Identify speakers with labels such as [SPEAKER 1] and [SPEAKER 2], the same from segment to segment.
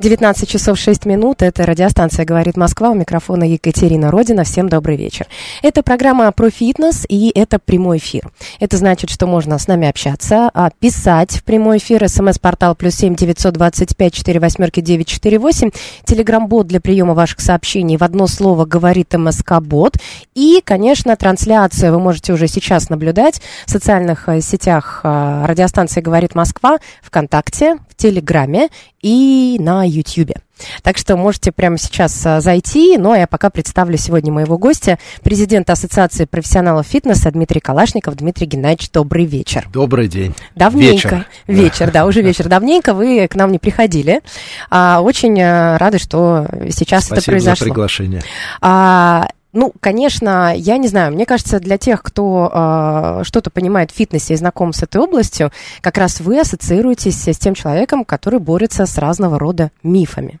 [SPEAKER 1] 19 часов 6 минут. Это радиостанция «Говорит Москва». У микрофона Екатерина Родина. Всем добрый вечер. Это программа про фитнес и это прямой эфир. Это значит, что можно с нами общаться, а, писать в прямой эфир. СМС-портал плюс семь девятьсот двадцать пять четыре восьмерки девять четыре восемь. Телеграм-бот для приема ваших сообщений в одно слово говорит МСК-бот. И, конечно, трансляцию вы можете уже сейчас наблюдать в социальных э, сетях э, радиостанции «Говорит Москва», ВКонтакте, в Телеграме и на Ютьюбе. Так что можете прямо сейчас а, зайти. Ну, а я пока представлю сегодня моего гостя, президента Ассоциации профессионалов фитнеса Дмитрий Калашников. Дмитрий Геннадьевич, добрый вечер.
[SPEAKER 2] Добрый день.
[SPEAKER 1] Давненько.
[SPEAKER 2] Вечер.
[SPEAKER 1] Вечер, да, уже вечер. Давненько вы к нам не приходили. А, очень рады, что сейчас это
[SPEAKER 2] Спасибо за
[SPEAKER 1] произошло.
[SPEAKER 2] приглашение.
[SPEAKER 1] Ну, конечно, я не знаю, мне кажется, для тех, кто э, что-то понимает в фитнесе и знаком с этой областью, как раз вы ассоциируетесь с тем человеком, который борется с разного рода мифами.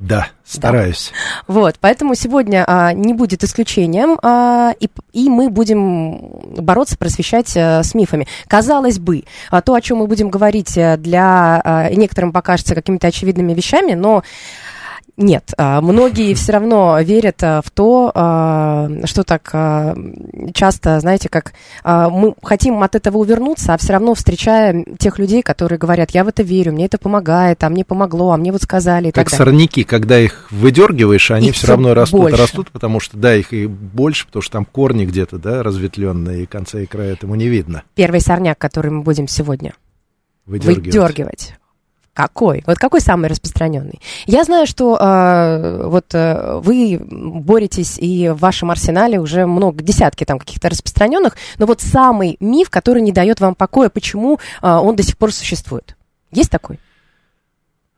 [SPEAKER 2] Да, стараюсь.
[SPEAKER 1] Вот, поэтому сегодня а, не будет исключением, а, и, и мы будем бороться, просвещать а, с мифами. Казалось бы, а, то, о чем мы будем говорить, а, для а, некоторым покажется какими-то очевидными вещами, но нет, а, многие все равно верят а, в то, а, что так часто, знаете, как мы хотим от этого увернуться, а все равно встречаем тех людей, которые говорят, я в это верю, мне это помогает, а мне помогло, а мне вот сказали
[SPEAKER 2] Как сорняки, когда их выдергиваешь, они
[SPEAKER 1] Их
[SPEAKER 2] все равно растут,
[SPEAKER 1] больше.
[SPEAKER 2] растут, потому что, да, их и больше, потому что там корни где-то, да, разветвленные, и конца и края этому не видно.
[SPEAKER 1] Первый сорняк, который мы будем сегодня
[SPEAKER 2] Выдергивать.
[SPEAKER 1] выдергивать. Какой? Вот какой самый распространенный? Я знаю, что э, вот э, вы боретесь и в вашем арсенале уже много, десятки там каких-то распространенных, но вот самый миф, который не дает вам покоя, почему э, он до сих пор существует. Есть такой?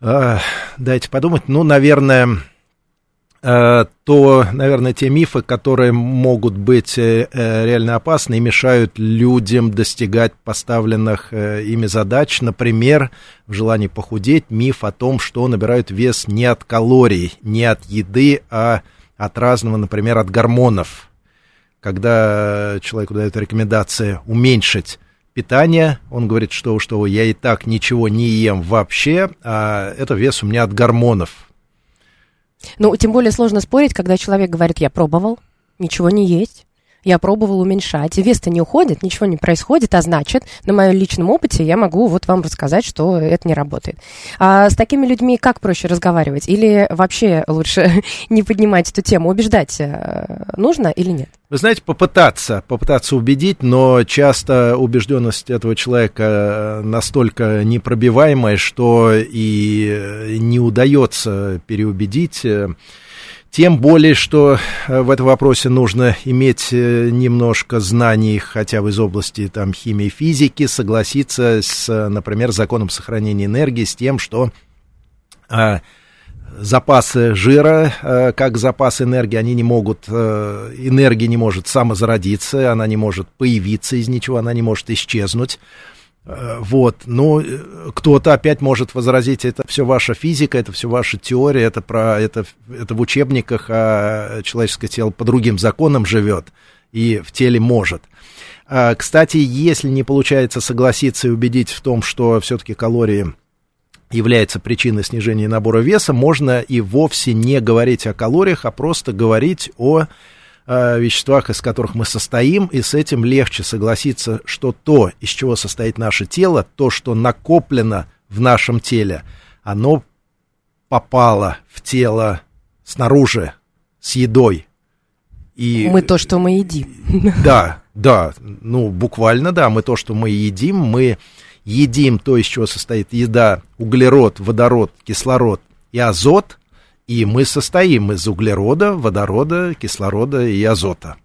[SPEAKER 2] Дайте подумать. Ну, наверное, то, наверное, те мифы, которые могут быть э, э, реально опасны и мешают людям достигать поставленных э, ими задач. Например, в желании похудеть миф о том, что набирают вес не от калорий, не от еды, а от разного, например, от гормонов. Когда человеку дают рекомендации уменьшить питание, он говорит, что, что я и так ничего не ем вообще, а это вес у меня от гормонов.
[SPEAKER 1] Ну, тем более сложно спорить, когда человек говорит, я пробовал, ничего не есть. Я пробовал уменьшать, вес-то не уходит, ничего не происходит, а значит, на моем личном опыте я могу вот вам рассказать, что это не работает. А с такими людьми как проще разговаривать? Или вообще лучше не поднимать эту тему? Убеждать э, нужно или нет?
[SPEAKER 2] Вы знаете, попытаться, попытаться убедить, но часто убежденность этого человека э, настолько непробиваемая, что и э, не удается переубедить. Тем более, что э, в этом вопросе нужно иметь э, немножко знаний хотя бы из области там, химии и физики, согласиться с, э, например, законом сохранения энергии, с тем, что а, запасы жира, э, как запас энергии, они не могут, э, энергия не может самозародиться, она не может появиться из ничего, она не может исчезнуть. Э, Вот, но э, кто-то опять может возразить, это все ваша физика, это все ваша теория, это, про, это, это в учебниках, а человеческое тело по другим законам живет и в теле может. А, Кстати, если не получается согласиться и убедить в том, что все-таки калории является причиной снижения набора веса, можно и вовсе не говорить о калориях, а просто говорить о э, веществах, из которых мы состоим, и с этим легче согласиться, что то, из чего состоит наше тело, то, что накоплено в нашем теле, оно попало в тело снаружи с едой. И,
[SPEAKER 1] Мы то, что мы едим.
[SPEAKER 2] да, да, ну, буквально, да, мы то, что мы едим, мы едим то, из чего состоит еда, углерод, водород, кислород и азот, и мы состоим из углерода, водорода, кислорода и азота.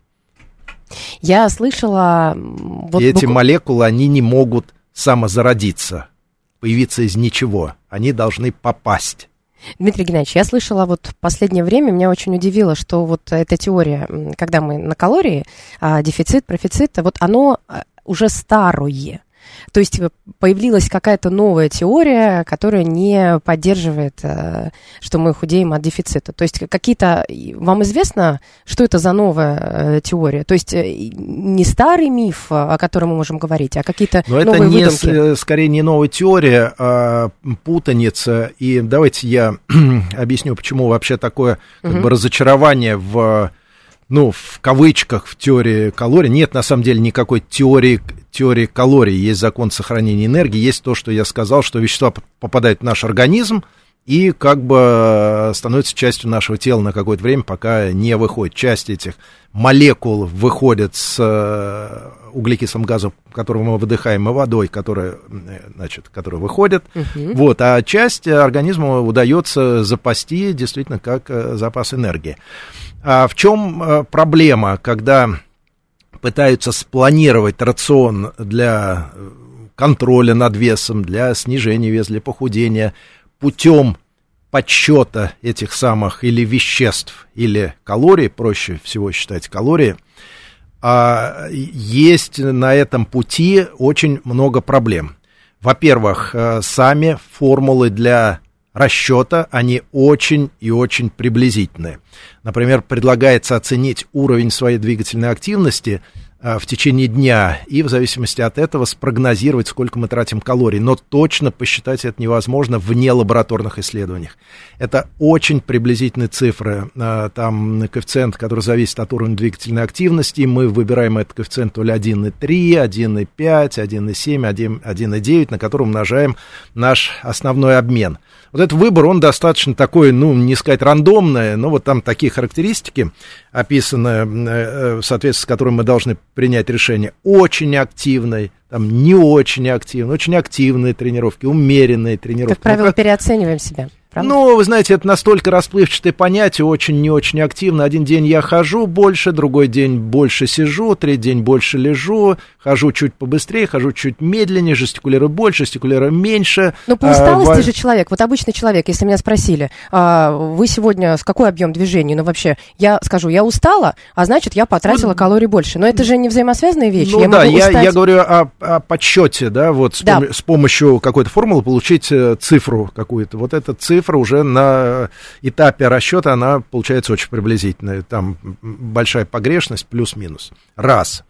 [SPEAKER 1] Я слышала... Вот
[SPEAKER 2] и эти
[SPEAKER 1] букв...
[SPEAKER 2] молекулы, они не могут самозародиться, появиться из ничего. Они должны попасть.
[SPEAKER 1] Дмитрий Геннадьевич, я слышала вот в последнее время, меня очень удивило, что вот эта теория, когда мы на калории, а, дефицит, профицит, вот оно а, уже старое. То есть э, появилась какая-то новая теория, которая не поддерживает, э, что мы худеем от дефицита. То есть какие-то... Вам известно, что это за новая э, теория? То есть не старый миф, о котором мы можем говорить, а какие-то
[SPEAKER 2] Но
[SPEAKER 1] новые
[SPEAKER 2] это не,
[SPEAKER 1] выдумки?
[SPEAKER 2] скорее не новая теория, а путаница. И давайте я объясню, почему вообще такое как угу. бы, разочарование в ну, в кавычках, в теории калорий. Нет, на самом деле, никакой теории, теории калорий. Есть закон сохранения энергии, есть то, что я сказал, что вещества попадают в наш организм и как бы становятся частью нашего тела на какое-то время, пока не выходит. Часть этих молекул выходит с э, углекислым газом, который мы выдыхаем, и водой, которая, значит, которая выходит. Uh-huh. Вот, а часть организму удается запасти действительно как э, запас энергии. А в чем э, проблема, когда пытаются спланировать рацион для э, контроля над весом, для снижения веса, для похудения путем подсчета этих самых или веществ, или калорий, проще всего считать калории, а есть на этом пути очень много проблем. Во-первых, э, сами формулы для расчета, они очень и очень приблизительные. Например, предлагается оценить уровень своей двигательной активности в течение дня и в зависимости от этого спрогнозировать, сколько мы тратим калорий. Но точно посчитать это невозможно вне лабораторных исследований. Это очень приблизительные цифры. А, там коэффициент, который зависит от уровня двигательной активности. Мы выбираем этот коэффициент то ли 1,3, 1,5, 1,7, 1,9, на который умножаем наш основной обмен. Вот этот выбор, он достаточно такой, ну, не сказать рандомный, но вот там такие характеристики описаны, э, э, в соответствии с которыми мы должны принять решение. Очень активной, там, не очень активной, очень активные тренировки, умеренные тренировки.
[SPEAKER 1] Как правило, ну, как... переоцениваем себя.
[SPEAKER 2] Правда? Ну, вы знаете, это настолько расплывчатое понятие, очень не очень активно. Один день я хожу больше, другой день больше сижу, третий день больше лежу, хожу чуть побыстрее, хожу чуть медленнее, жестикулирую больше, жестикулирую меньше.
[SPEAKER 1] Ну, по усталости а, же человек, вот обычный человек, если меня спросили, а, вы сегодня с какой объем движения? Ну, вообще, я скажу, я устала, а значит, я потратила ну, калорий больше. Но это же не взаимосвязанные вещи.
[SPEAKER 2] Ну, я да, я, устать... я говорю о, о подсчете, да, вот с, да. Пом- с помощью какой-то формулы получить э, цифру какую-то. Вот эта цифра цифра уже на этапе расчета, она получается очень приблизительная. Там большая погрешность плюс-минус. Раз.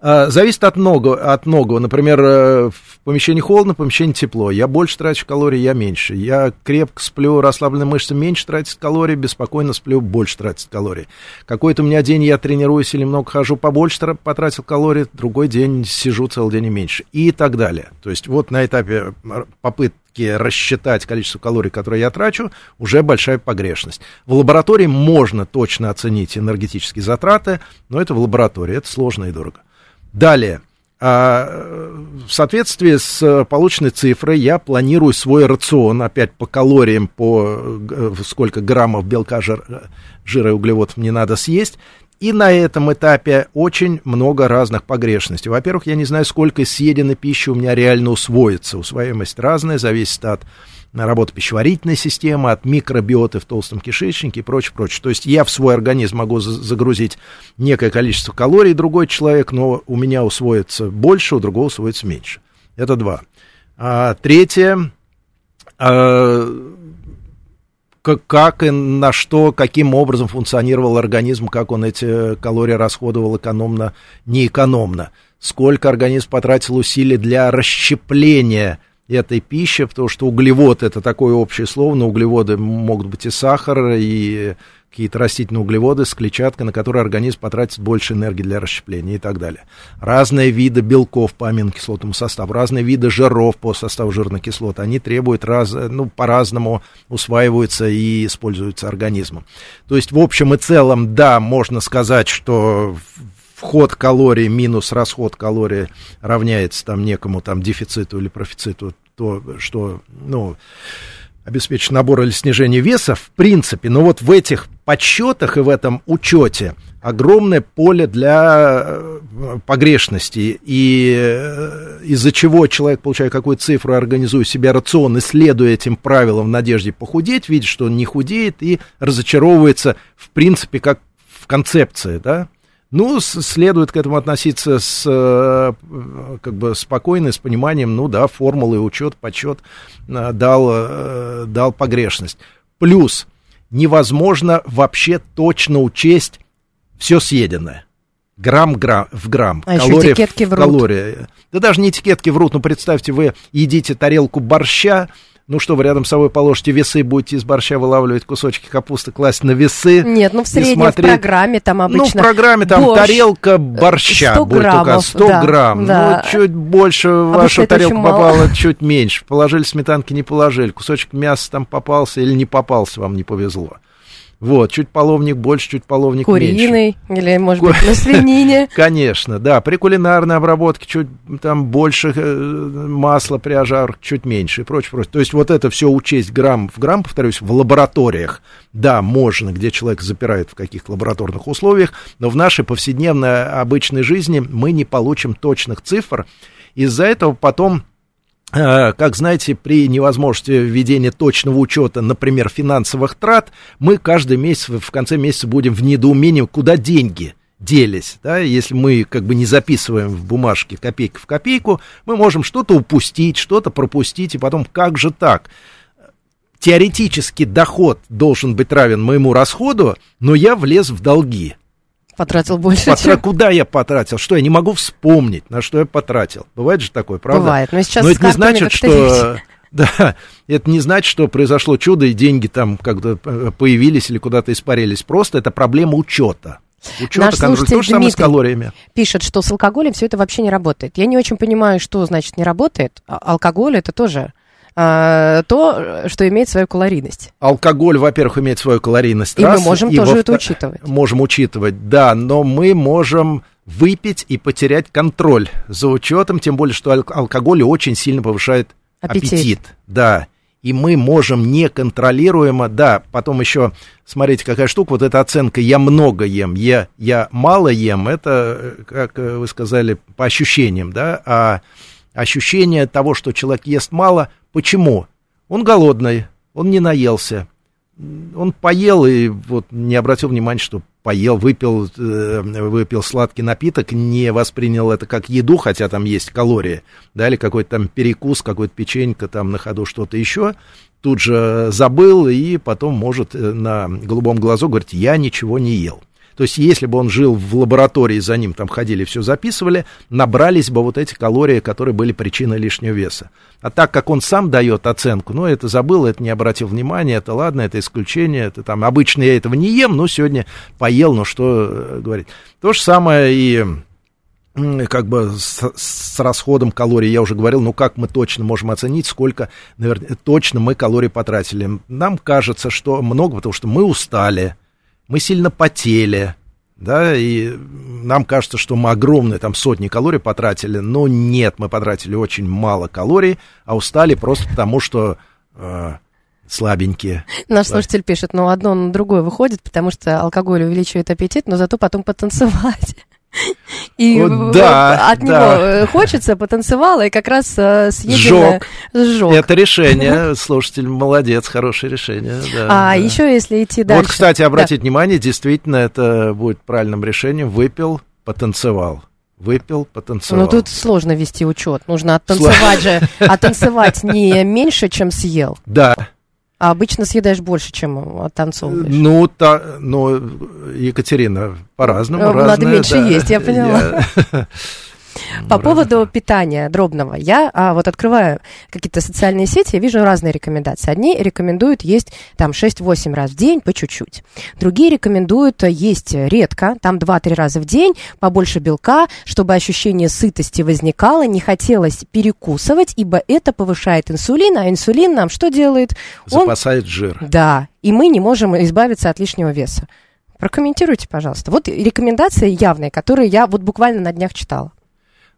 [SPEAKER 2] А, зависит от многого, от многого. Например, э, в помещении холодно, в помещении тепло. Я больше трачу калорий, я меньше. Я крепко сплю, расслабленные мышцы меньше тратят калорий, беспокойно сплю, больше тратит калорий. Какой-то у меня день я тренируюсь или много хожу, побольше потратил калорий, другой день сижу целый день и меньше. И так далее. То есть вот на этапе попытки рассчитать количество калорий, которые я трачу, уже большая погрешность. В лаборатории можно точно оценить энергетические затраты, но это в лаборатории, это сложно и дорого. Далее. А, в соответствии с полученной цифрой я планирую свой рацион, опять по калориям, по э, сколько граммов белка, жир, жира и углеводов мне надо съесть. И на этом этапе очень много разных погрешностей. Во-первых, я не знаю, сколько съеденной пищи у меня реально усвоится. Усвояемость разная, зависит от работы пищеварительной системы, от микробиоты в толстом кишечнике и прочее, прочее. То есть я в свой организм могу загрузить некое количество калорий, другой человек, но у меня усвоится больше, у другого усвоится меньше. Это два. А, третье, а, как и на что, каким образом функционировал организм, как он эти калории расходовал экономно, неэкономно. Сколько организм потратил усилий для расщепления этой пищи, потому что углевод это такое общее слово, но углеводы могут быть и сахар, и какие-то растительные углеводы с клетчаткой, на которые организм потратит больше энергии для расщепления и так далее. Разные виды белков по аминокислотному составу, разные виды жиров по составу жирных кислот, они требуют раз, ну, по-разному усваиваются и используются организмом. То есть, в общем и целом, да, можно сказать, что вход калорий минус расход калорий равняется там некому там дефициту или профициту, то, что, ну, обеспечить набор или снижение веса, в принципе, но вот в этих подсчетах и в этом учете огромное поле для э, погрешности, и э, из-за чего человек, получая какую-то цифру, организуя себе рацион, исследуя этим правилам в надежде похудеть, видит, что он не худеет и разочаровывается, в принципе, как в концепции, да, ну, следует к этому относиться с э, как бы спокойно, с пониманием, ну да, формулы, учет, подсчет дал, дал погрешность. Плюс невозможно вообще точно учесть все съеденное. Грамм, грамм в грамм.
[SPEAKER 1] А калория еще этикетки врут.
[SPEAKER 2] Калория. Да даже не этикетки врут, но представьте, вы едите тарелку борща, ну что, вы рядом с собой положите весы, будете из борща вылавливать кусочки капусты, класть на весы.
[SPEAKER 1] Нет, ну в среднем смотреть... в программе там обычно
[SPEAKER 2] Ну, в программе там борщ, тарелка борща
[SPEAKER 1] 100
[SPEAKER 2] будет
[SPEAKER 1] граммов,
[SPEAKER 2] только 100
[SPEAKER 1] да,
[SPEAKER 2] грамм.
[SPEAKER 1] Да.
[SPEAKER 2] Ну, чуть больше в вашу тарелку попало, чуть меньше. Положили сметанки, не положили. Кусочек мяса там попался или не попался, вам не повезло. Вот, чуть половник больше, чуть половник
[SPEAKER 1] Куриный,
[SPEAKER 2] меньше.
[SPEAKER 1] или, может быть, на свинине.
[SPEAKER 2] Конечно, да. При кулинарной обработке чуть там больше э, масла при ожарке, чуть меньше и прочее, прочее. То есть вот это все учесть грамм в грамм, повторюсь, в лабораториях, да, можно, где человек запирает в каких-то лабораторных условиях, но в нашей повседневной обычной жизни мы не получим точных цифр. Из-за этого потом как знаете, при невозможности введения точного учета, например, финансовых трат, мы каждый месяц, в конце месяца будем в недоумении, куда деньги делись. Да? Если мы как бы не записываем в бумажке копейка в копейку, мы можем что-то упустить, что-то пропустить, и потом как же так? Теоретически доход должен быть равен моему расходу, но я влез в долги.
[SPEAKER 1] Потратил больше,
[SPEAKER 2] Потра... чем... Куда я потратил? Что, я не могу вспомнить, на что я потратил. Бывает же такое, правда?
[SPEAKER 1] Бывает, но сейчас
[SPEAKER 2] но это не значит, что... Да, это не значит, что произошло чудо, и деньги там как-то э, появились или куда-то испарились. Просто это проблема учета.
[SPEAKER 1] Учета, Наш слушатель то же самое с калориями. пишет, что с алкоголем все это вообще не работает. Я не очень понимаю, что значит не работает. А алкоголь это тоже а, то, что имеет свою калорийность.
[SPEAKER 2] Алкоголь, во-первых, имеет свою калорийность.
[SPEAKER 1] И раз, мы можем и тоже это учитывать.
[SPEAKER 2] Можем учитывать, да, но мы можем выпить и потерять контроль за учетом, тем более, что алкоголь очень сильно повышает аппетит. аппетит да. И мы можем неконтролируемо, да, потом еще, смотрите, какая штука, вот эта оценка «я много ем», «я, я мало ем», это, как вы сказали, по ощущениям, да, а ощущение того, что человек ест мало, Почему? Он голодный, он не наелся. Он поел и вот не обратил внимания, что поел, выпил, э, выпил сладкий напиток, не воспринял это как еду, хотя там есть калории, да, или какой-то там перекус, какой-то печенька, там на ходу что-то еще, тут же забыл и потом может э, на голубом глазу говорить, я ничего не ел. То есть, если бы он жил в лаборатории, за ним там ходили, все записывали, набрались бы вот эти калории, которые были причиной лишнего веса. А так как он сам дает оценку, ну, это забыл, это не обратил внимания, это ладно, это исключение, это там, обычно я этого не ем, но сегодня поел, ну, что э, говорить. То же самое и как бы с, с расходом калорий, я уже говорил, ну как мы точно можем оценить, сколько, наверное, точно мы калорий потратили. Нам кажется, что много, потому что мы устали, мы сильно потели, да, и нам кажется, что мы огромные там сотни калорий потратили, но нет, мы потратили очень мало калорий, а устали просто потому, что э, слабенькие.
[SPEAKER 1] Наш слушатель пишет, ну одно на другое выходит, потому что алкоголь увеличивает аппетит, но зато потом потанцевать. И вот, да, от да. него э, хочется, потанцевала, и как раз э, съеденное
[SPEAKER 2] сжег. Это решение, слушатель, молодец, хорошее решение. Да,
[SPEAKER 1] а да. еще если идти дальше.
[SPEAKER 2] Вот, кстати, обратите да. внимание, действительно, это будет правильным решением. Выпил, потанцевал выпил, потанцевал.
[SPEAKER 1] Ну, тут сложно вести учет. Нужно оттанцевать же, оттанцевать не меньше, чем съел.
[SPEAKER 2] Да,
[SPEAKER 1] а обычно съедаешь больше, чем оттанцовываешь.
[SPEAKER 2] Ну, та, ну Екатерина, по-разному.
[SPEAKER 1] Надо разное, меньше да. есть, я поняла. Я... По поводу питания дробного. Я а, вот открываю какие-то социальные сети, я вижу разные рекомендации. Одни рекомендуют есть там 6-8 раз в день по чуть-чуть. Другие рекомендуют есть редко, там 2-3 раза в день, побольше белка, чтобы ощущение сытости возникало, не хотелось перекусывать, ибо это повышает инсулин, а инсулин нам что делает?
[SPEAKER 2] Запасает Он... жир.
[SPEAKER 1] Да, и мы не можем избавиться от лишнего веса. Прокомментируйте, пожалуйста. Вот рекомендации явные, которые я вот буквально на днях читала.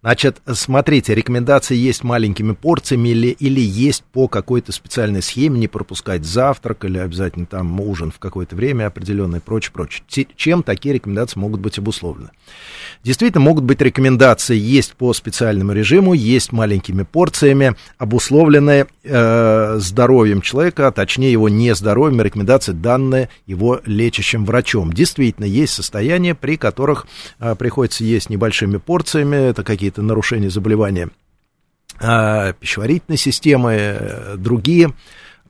[SPEAKER 2] Значит, смотрите, рекомендации есть маленькими порциями или, или есть по какой-то специальной схеме, не пропускать завтрак или обязательно там ужин в какое-то время определенное и прочее, прочее. Чем такие рекомендации могут быть обусловлены? Действительно, могут быть рекомендации есть по специальному режиму, есть маленькими порциями, обусловленные э, здоровьем человека, а точнее его нездоровьем, рекомендации данные его лечащим врачом. Действительно, есть состояния, при которых э, приходится есть небольшими порциями, это какие-то нарушения заболевания э, пищеварительной системы, э, другие.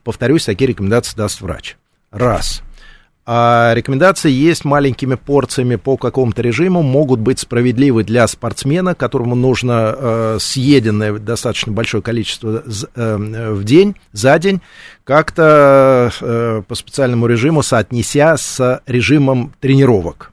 [SPEAKER 2] Повторюсь, такие рекомендации даст врач. Раз. А рекомендации есть маленькими порциями по какому-то режиму, могут быть справедливы для спортсмена, которому нужно э, съеденное достаточно большое количество э, в день, за день, как-то э, по специальному режиму соотнеся с режимом тренировок.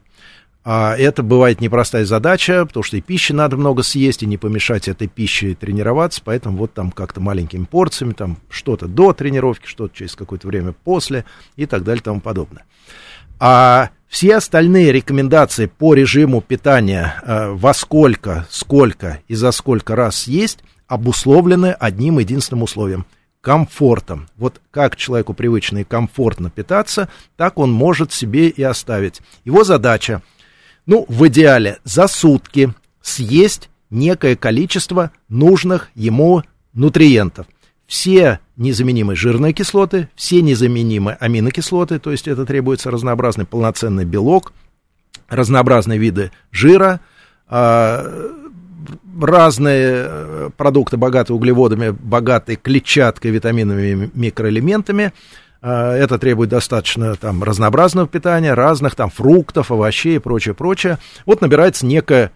[SPEAKER 2] А это бывает непростая задача, потому что и пищи надо много съесть, и не помешать этой пище тренироваться, поэтому вот там как-то маленькими порциями, там что-то до тренировки, что-то через какое-то время после и так далее и тому подобное. А все остальные рекомендации по режиму питания, э, во сколько, сколько и за сколько раз есть, обусловлены одним единственным условием – комфортом. Вот как человеку привычно и комфортно питаться, так он может себе и оставить. Его задача – ну, в идеале за сутки съесть некое количество нужных ему нутриентов. Все незаменимые жирные кислоты, все незаменимые аминокислоты, то есть это требуется разнообразный полноценный белок, разнообразные виды жира, а, разные э, продукты, богатые углеводами, богатые клетчаткой, витаминами, микроэлементами – это требует достаточно там разнообразного питания, разных там фруктов, овощей и прочее, прочее. Вот набирается некая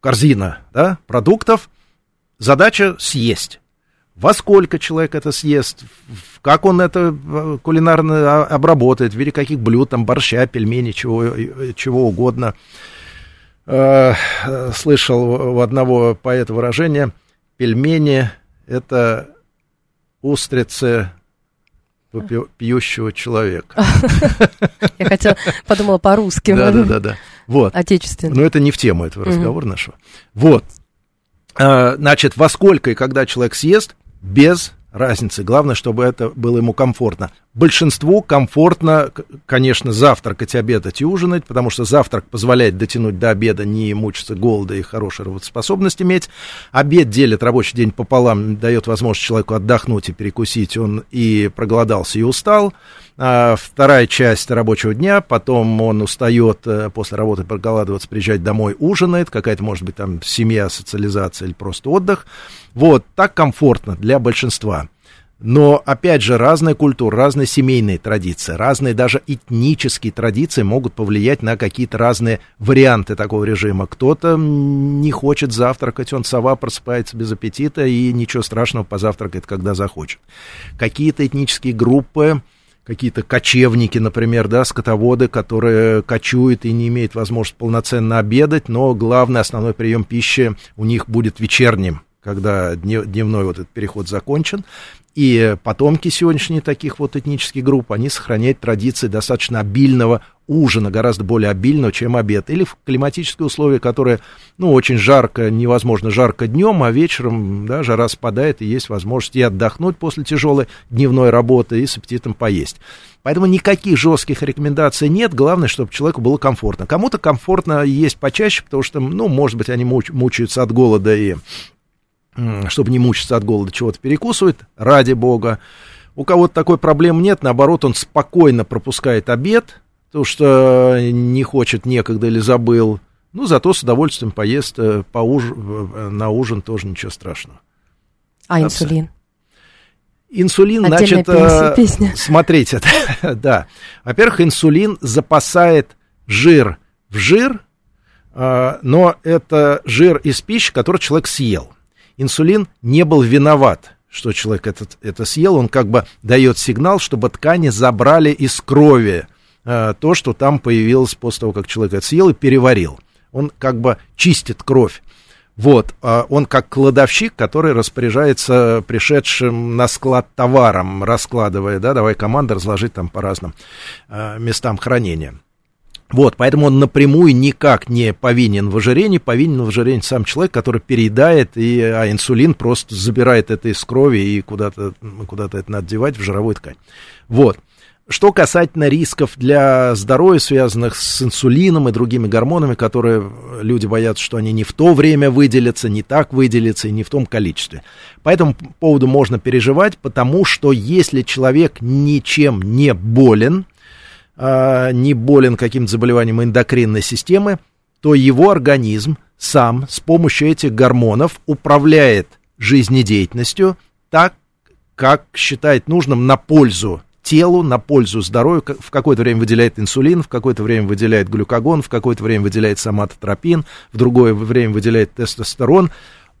[SPEAKER 2] корзина да, продуктов. Задача съесть. Во сколько человек это съест, как он это э, кулинарно обработает, в виде каких блюд, там, борща, пельмени, чего, э, чего угодно. Э, слышал у одного поэта выражение, пельмени — это устрицы пьющего человека.
[SPEAKER 1] Я хотела, подумала по-русски.
[SPEAKER 2] Да, да, да, да. Вот.
[SPEAKER 1] Отечественно.
[SPEAKER 2] Но это не в тему этого разговора нашего. Вот. А, значит, во сколько и когда человек съест, без разницы. Главное, чтобы это было ему комфортно. Большинству комфортно, конечно, завтракать, обедать и ужинать, потому что завтрак позволяет дотянуть до обеда, не мучиться голода и хорошую работоспособность иметь. Обед делит рабочий день пополам, дает возможность человеку отдохнуть и перекусить, он и проголодался, и устал. А вторая часть рабочего дня, потом он устает э, после работы проголадываться, приезжать домой, ужинает, какая-то, может быть, там семья, социализация или просто отдых. Вот, так комфортно для большинства. Но, опять же, разная культура, разные семейные традиции, разные даже этнические традиции могут повлиять на какие-то разные варианты такого режима. Кто-то не хочет завтракать, он сова просыпается без аппетита и ничего страшного позавтракает, когда захочет. Какие-то этнические группы, какие-то кочевники, например, да, скотоводы, которые кочуют и не имеют возможности полноценно обедать, но главный основной прием пищи у них будет вечерним когда дневной вот этот переход закончен, и потомки сегодняшние таких вот этнических групп, они сохраняют традиции достаточно обильного ужина, гораздо более обильного, чем обед. Или в климатические условия, которые, ну, очень жарко, невозможно жарко днем, а вечером, да, жара спадает, и есть возможность и отдохнуть после тяжелой дневной работы, и с аппетитом поесть. Поэтому никаких жестких рекомендаций нет, главное, чтобы человеку было комфортно. Кому-то комфортно есть почаще, потому что, ну, может быть, они мучаются от голода и чтобы не мучиться от голода, чего-то перекусывает, ради бога. У кого-то такой проблем нет, наоборот, он спокойно пропускает обед, потому что не хочет, некогда или забыл. Ну, зато с удовольствием поест э, по уж... на ужин тоже ничего страшного.
[SPEAKER 1] А инсулин?
[SPEAKER 2] Инсулин, Отдельная значит, песня. смотрите, да. Во-первых, инсулин запасает жир в жир, э, но это жир из пищи, который человек съел инсулин не был виноват, что человек этот, это съел, он как бы дает сигнал, чтобы ткани забрали из крови э, то, что там появилось после того, как человек это съел и переварил. Он как бы чистит кровь. Вот, э, он как кладовщик, который распоряжается пришедшим на склад товаром, раскладывая, да, давай команда разложить там по разным э, местам хранения. Вот, поэтому он напрямую никак не повинен в ожирении, повинен в ожирении сам человек, который переедает, и, а инсулин просто забирает это из крови и куда-то куда это надо девать в жировую ткань. Вот. Что касательно рисков для здоровья, связанных с инсулином и другими гормонами, которые люди боятся, что они не в то время выделятся, не так выделятся и не в том количестве. По этому поводу можно переживать, потому что если человек ничем не болен, а, не болен каким-то заболеванием эндокринной системы, то его организм сам с помощью этих гормонов управляет жизнедеятельностью так, как считает нужным на пользу телу, на пользу здоровью. В какое-то время выделяет инсулин, в какое-то время выделяет глюкогон, в какое-то время выделяет соматотропин, в другое время выделяет тестостерон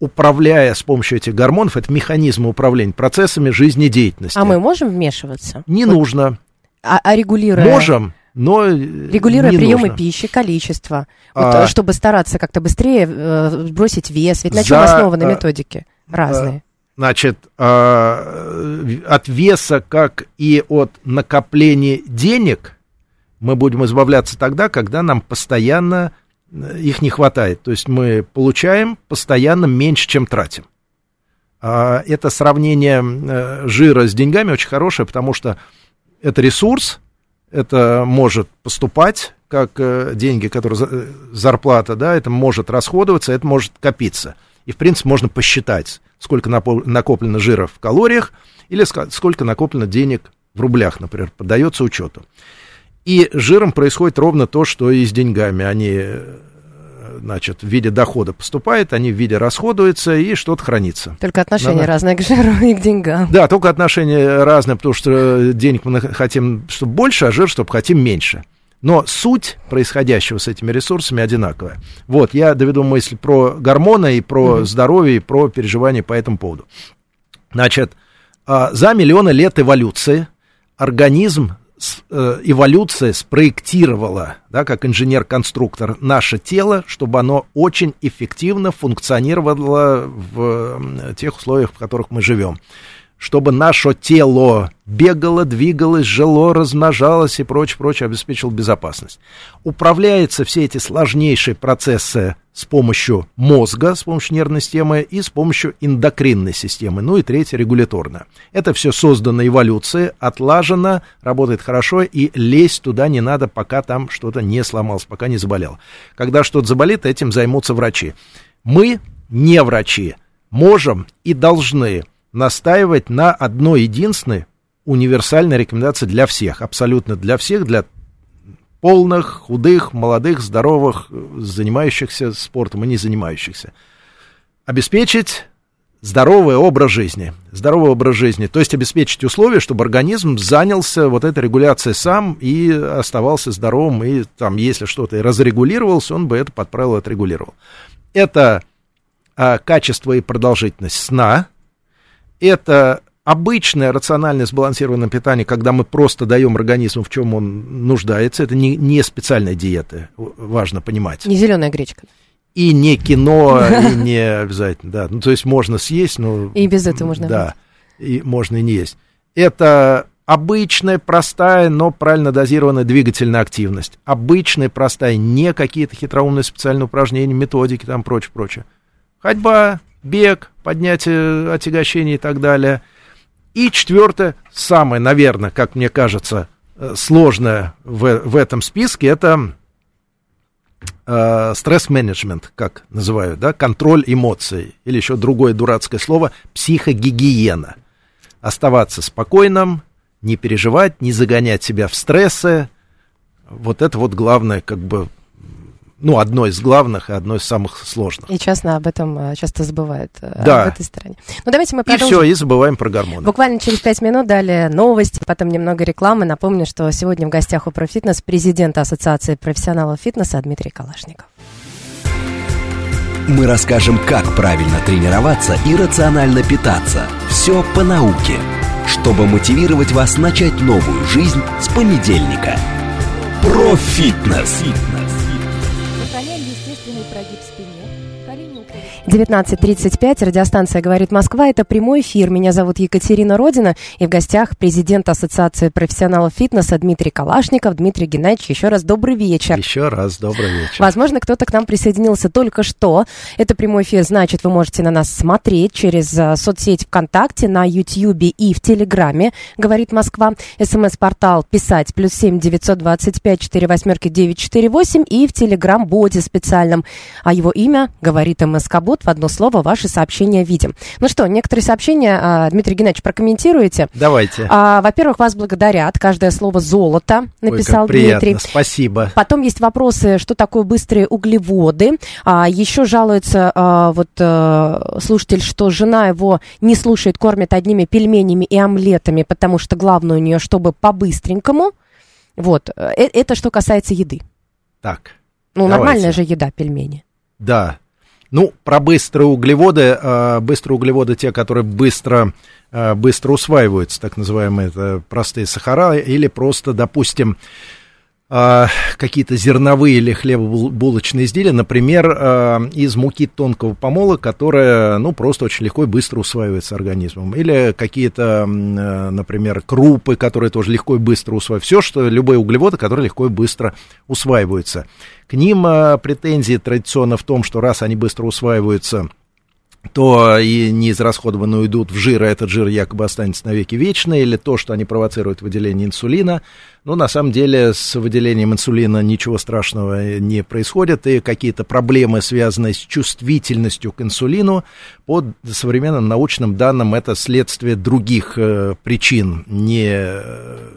[SPEAKER 2] управляя с помощью этих гормонов, это механизмы управления процессами жизнедеятельности.
[SPEAKER 1] А мы можем вмешиваться?
[SPEAKER 2] Не вот. нужно.
[SPEAKER 1] А, а регулируя...
[SPEAKER 2] Можем, но
[SPEAKER 1] Регулируя приемы нужно. пищи, количество, а, вот, чтобы стараться как-то быстрее э, сбросить вес. Ведь на чем основаны а, методики разные?
[SPEAKER 2] Значит, э, от веса, как и от накопления денег, мы будем избавляться тогда, когда нам постоянно э, их не хватает. То есть мы получаем постоянно меньше, чем тратим. А это сравнение э, жира с деньгами очень хорошее, потому что это ресурс, это может поступать как э, деньги, которые зарплата, да, это может расходоваться, это может копиться. И, в принципе, можно посчитать, сколько накоплено жира в калориях или сколько накоплено денег в рублях, например, поддается учету. И жиром происходит ровно то, что и с деньгами. Они э, значит, в виде дохода поступает, они в виде расходуются, и что-то хранится.
[SPEAKER 1] Только отношение Надо... разное к жиру и к деньгам.
[SPEAKER 2] Да, только отношение разное, потому что денег мы хотим, чтобы больше, а жир, чтобы хотим меньше. Но суть происходящего с этими ресурсами одинаковая. Вот, я доведу мысль про гормоны и про mm-hmm. здоровье, и про переживания по этому поводу. Значит, а, за миллионы лет эволюции организм Э, эволюция спроектировала, да, как инженер-конструктор, наше тело, чтобы оно очень эффективно функционировало в тех условиях, в которых мы живем чтобы наше тело бегало, двигалось, жило, размножалось и прочее, прочее, обеспечил безопасность. Управляются все эти сложнейшие процессы с помощью мозга, с помощью нервной системы и с помощью эндокринной системы. Ну и третье, регуляторно. Это все создано эволюцией, отлажено, работает хорошо, и лезть туда не надо, пока там что-то не сломалось, пока не заболело. Когда что-то заболит, этим займутся врачи. Мы, не врачи, можем и должны настаивать на одной единственной универсальной рекомендации для всех, абсолютно для всех, для полных, худых, молодых, здоровых, занимающихся спортом и не занимающихся. Обеспечить здоровый образ жизни. Здоровый образ жизни. То есть обеспечить условия, чтобы организм занялся вот этой регуляцией сам и оставался здоровым, и там, если что-то и разрегулировался, он бы это подправил, отрегулировал. Это а, качество и продолжительность сна, это обычное рациональное сбалансированное питание, когда мы просто даем организму, в чем он нуждается, это не, не специальная диета, важно понимать.
[SPEAKER 1] Не зеленая гречка.
[SPEAKER 2] И не кино, и не обязательно, да. Ну, то есть можно съесть, но...
[SPEAKER 1] И без этого можно.
[SPEAKER 2] Да, и можно и не есть. Это обычная, простая, но правильно дозированная двигательная активность. Обычная, простая, не какие-то хитроумные специальные упражнения, методики, там, прочее, прочее. Ходьба, бег, поднятие отягощений и так далее. И четвертое, самое, наверное, как мне кажется, э, сложное в, в этом списке, это э, стресс-менеджмент, как называют, да, контроль эмоций, или еще другое дурацкое слово, психогигиена. Оставаться спокойным, не переживать, не загонять себя в стрессы. Вот это вот главное, как бы, ну, одно из главных и одно из самых сложных.
[SPEAKER 1] И часто об этом э, часто забывают
[SPEAKER 2] э, да.
[SPEAKER 1] в этой стране. Ну, давайте мы
[SPEAKER 2] продолжим. И все, и забываем про гормоны.
[SPEAKER 1] Буквально через пять минут далее новости, потом немного рекламы. Напомню, что сегодня в гостях у Профитнес президент Ассоциации профессионалов фитнеса Дмитрий Калашников.
[SPEAKER 3] Мы расскажем, как правильно тренироваться и рационально питаться. Все по науке, чтобы мотивировать вас начать новую жизнь с понедельника. Профитнес. Профитнес.
[SPEAKER 1] 19.35, радиостанция «Говорит Москва». Это прямой эфир. Меня зовут Екатерина Родина. И в гостях президент Ассоциации профессионалов фитнеса Дмитрий Калашников. Дмитрий Геннадьевич, еще раз добрый вечер.
[SPEAKER 2] Еще раз добрый вечер.
[SPEAKER 1] Возможно, кто-то к нам присоединился только что. Это прямой эфир, значит, вы можете на нас смотреть через uh, соцсеть ВКонтакте, на Ютьюбе и в Телеграме «Говорит Москва». СМС-портал писать плюс семь девятьсот двадцать пять четыре восьмерки девять четыре восемь и в Телеграм-боте специальном. А его имя «Говорит МСК Бот» в одно слово ваши сообщения видим. Ну что, некоторые сообщения, а, Дмитрий Геннадьевич, прокомментируете?
[SPEAKER 2] Давайте.
[SPEAKER 1] А, во-первых, вас благодарят. Каждое слово «золото» написал
[SPEAKER 2] Ой, как приятно.
[SPEAKER 1] Дмитрий.
[SPEAKER 2] Спасибо.
[SPEAKER 1] Потом есть вопросы, что такое быстрые углеводы. А, еще жалуется а, вот а, слушатель, что жена его не слушает, кормит одними пельменями и омлетами, потому что главное у нее, чтобы по-быстренькому. Вот. Э, это что касается еды.
[SPEAKER 2] Так.
[SPEAKER 1] Ну, давайте. нормальная же еда, пельмени.
[SPEAKER 2] Да, ну, про быстрые углеводы. А, быстрые углеводы те, которые быстро, а, быстро усваиваются, так называемые это простые сахара, или просто, допустим, а, какие-то зерновые или хлебобулочные изделия, например, а, из муки тонкого помола, которая, ну, просто очень легко и быстро усваивается организмом. Или какие-то, а, например, крупы, которые тоже легко и быстро усваиваются. Все, что, любые углеводы, которые легко и быстро усваиваются. К ним претензии традиционно в том, что раз они быстро усваиваются, то и неизрасходованные уйдут в жир, а этот жир якобы останется навеки вечно, или то, что они провоцируют выделение инсулина. Но на самом деле с выделением инсулина ничего страшного не происходит, и какие-то проблемы, связанные с чувствительностью к инсулину, по современным научным данным это следствие других э, причин, не,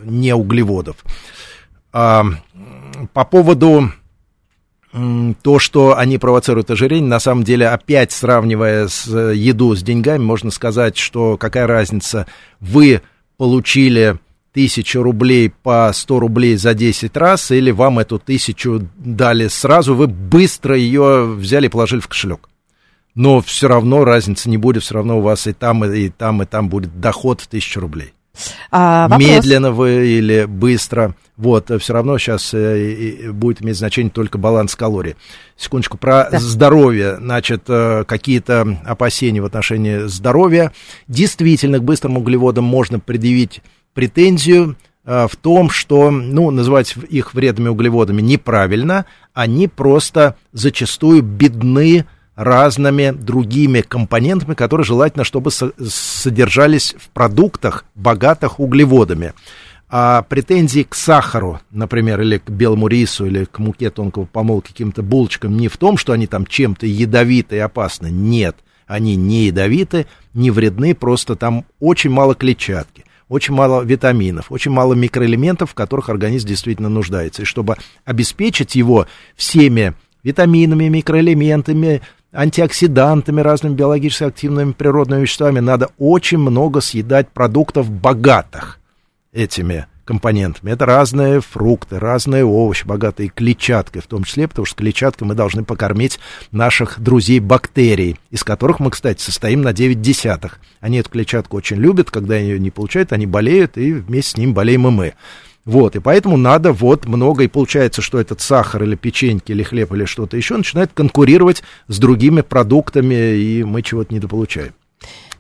[SPEAKER 2] не углеводов. А, по поводу то, что они провоцируют ожирение, на самом деле, опять сравнивая с э, еду с деньгами, можно сказать, что какая разница, вы получили тысячу рублей по 100 рублей за 10 раз, или вам эту тысячу дали сразу, вы быстро ее взяли и положили в кошелек. Но все равно разницы не будет, все равно у вас и там, и там, и там будет доход в тысячу рублей. А, Медленно вы или быстро. Вот, все равно сейчас э, будет иметь значение только баланс калорий. Секундочку, про да. здоровье, значит, э, какие-то опасения в отношении здоровья. Действительно, к быстрым углеводам можно предъявить претензию э, в том, что, ну, называть их вредными углеводами неправильно, они просто зачастую бедны разными другими компонентами, которые желательно, чтобы содержались в продуктах, богатых углеводами. А претензии к сахару, например, или к белому рису, или к муке тонкого помола, каким-то булочкам, не в том, что они там чем-то ядовиты и опасны. Нет, они не ядовиты, не вредны, просто там очень мало клетчатки очень мало витаминов, очень мало микроэлементов, в которых организм действительно нуждается. И чтобы обеспечить его всеми витаминами, микроэлементами, антиоксидантами, разными биологически активными природными веществами. Надо очень много съедать продуктов богатых этими компонентами. Это разные фрукты, разные овощи, богатые клетчаткой, в том числе, потому что клетчаткой мы должны покормить наших друзей бактерий, из которых мы, кстати, состоим на 9 десятых. Они эту клетчатку очень любят, когда ее не получают, они болеют, и вместе с ним болеем и мы. Вот, и поэтому надо вот много, и получается, что этот сахар или печеньки, или хлеб, или что-то еще начинает конкурировать с другими продуктами, и мы чего-то недополучаем.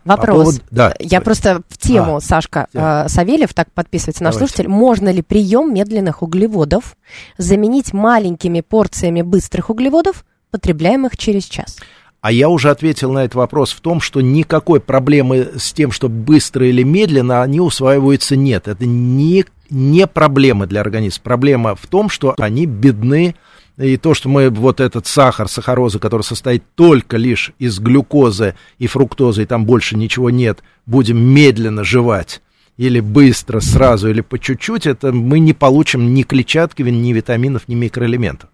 [SPEAKER 1] Вопрос. По поводу... да, Я просто в тему, а, Сашка э, Савельев, так подписывается наш Давайте. слушатель. Можно ли прием медленных углеводов заменить маленькими порциями быстрых углеводов, потребляемых через час?
[SPEAKER 2] А я уже ответил на этот вопрос в том, что никакой проблемы с тем, что быстро или медленно они усваиваются, нет. Это не, не проблема для организма. Проблема в том, что они бедны. И то, что мы вот этот сахар, сахароза, который состоит только лишь из глюкозы и фруктозы, и там больше ничего нет, будем медленно жевать или быстро, сразу, или по чуть-чуть, это мы не получим ни клетчатки, ни витаминов, ни микроэлементов.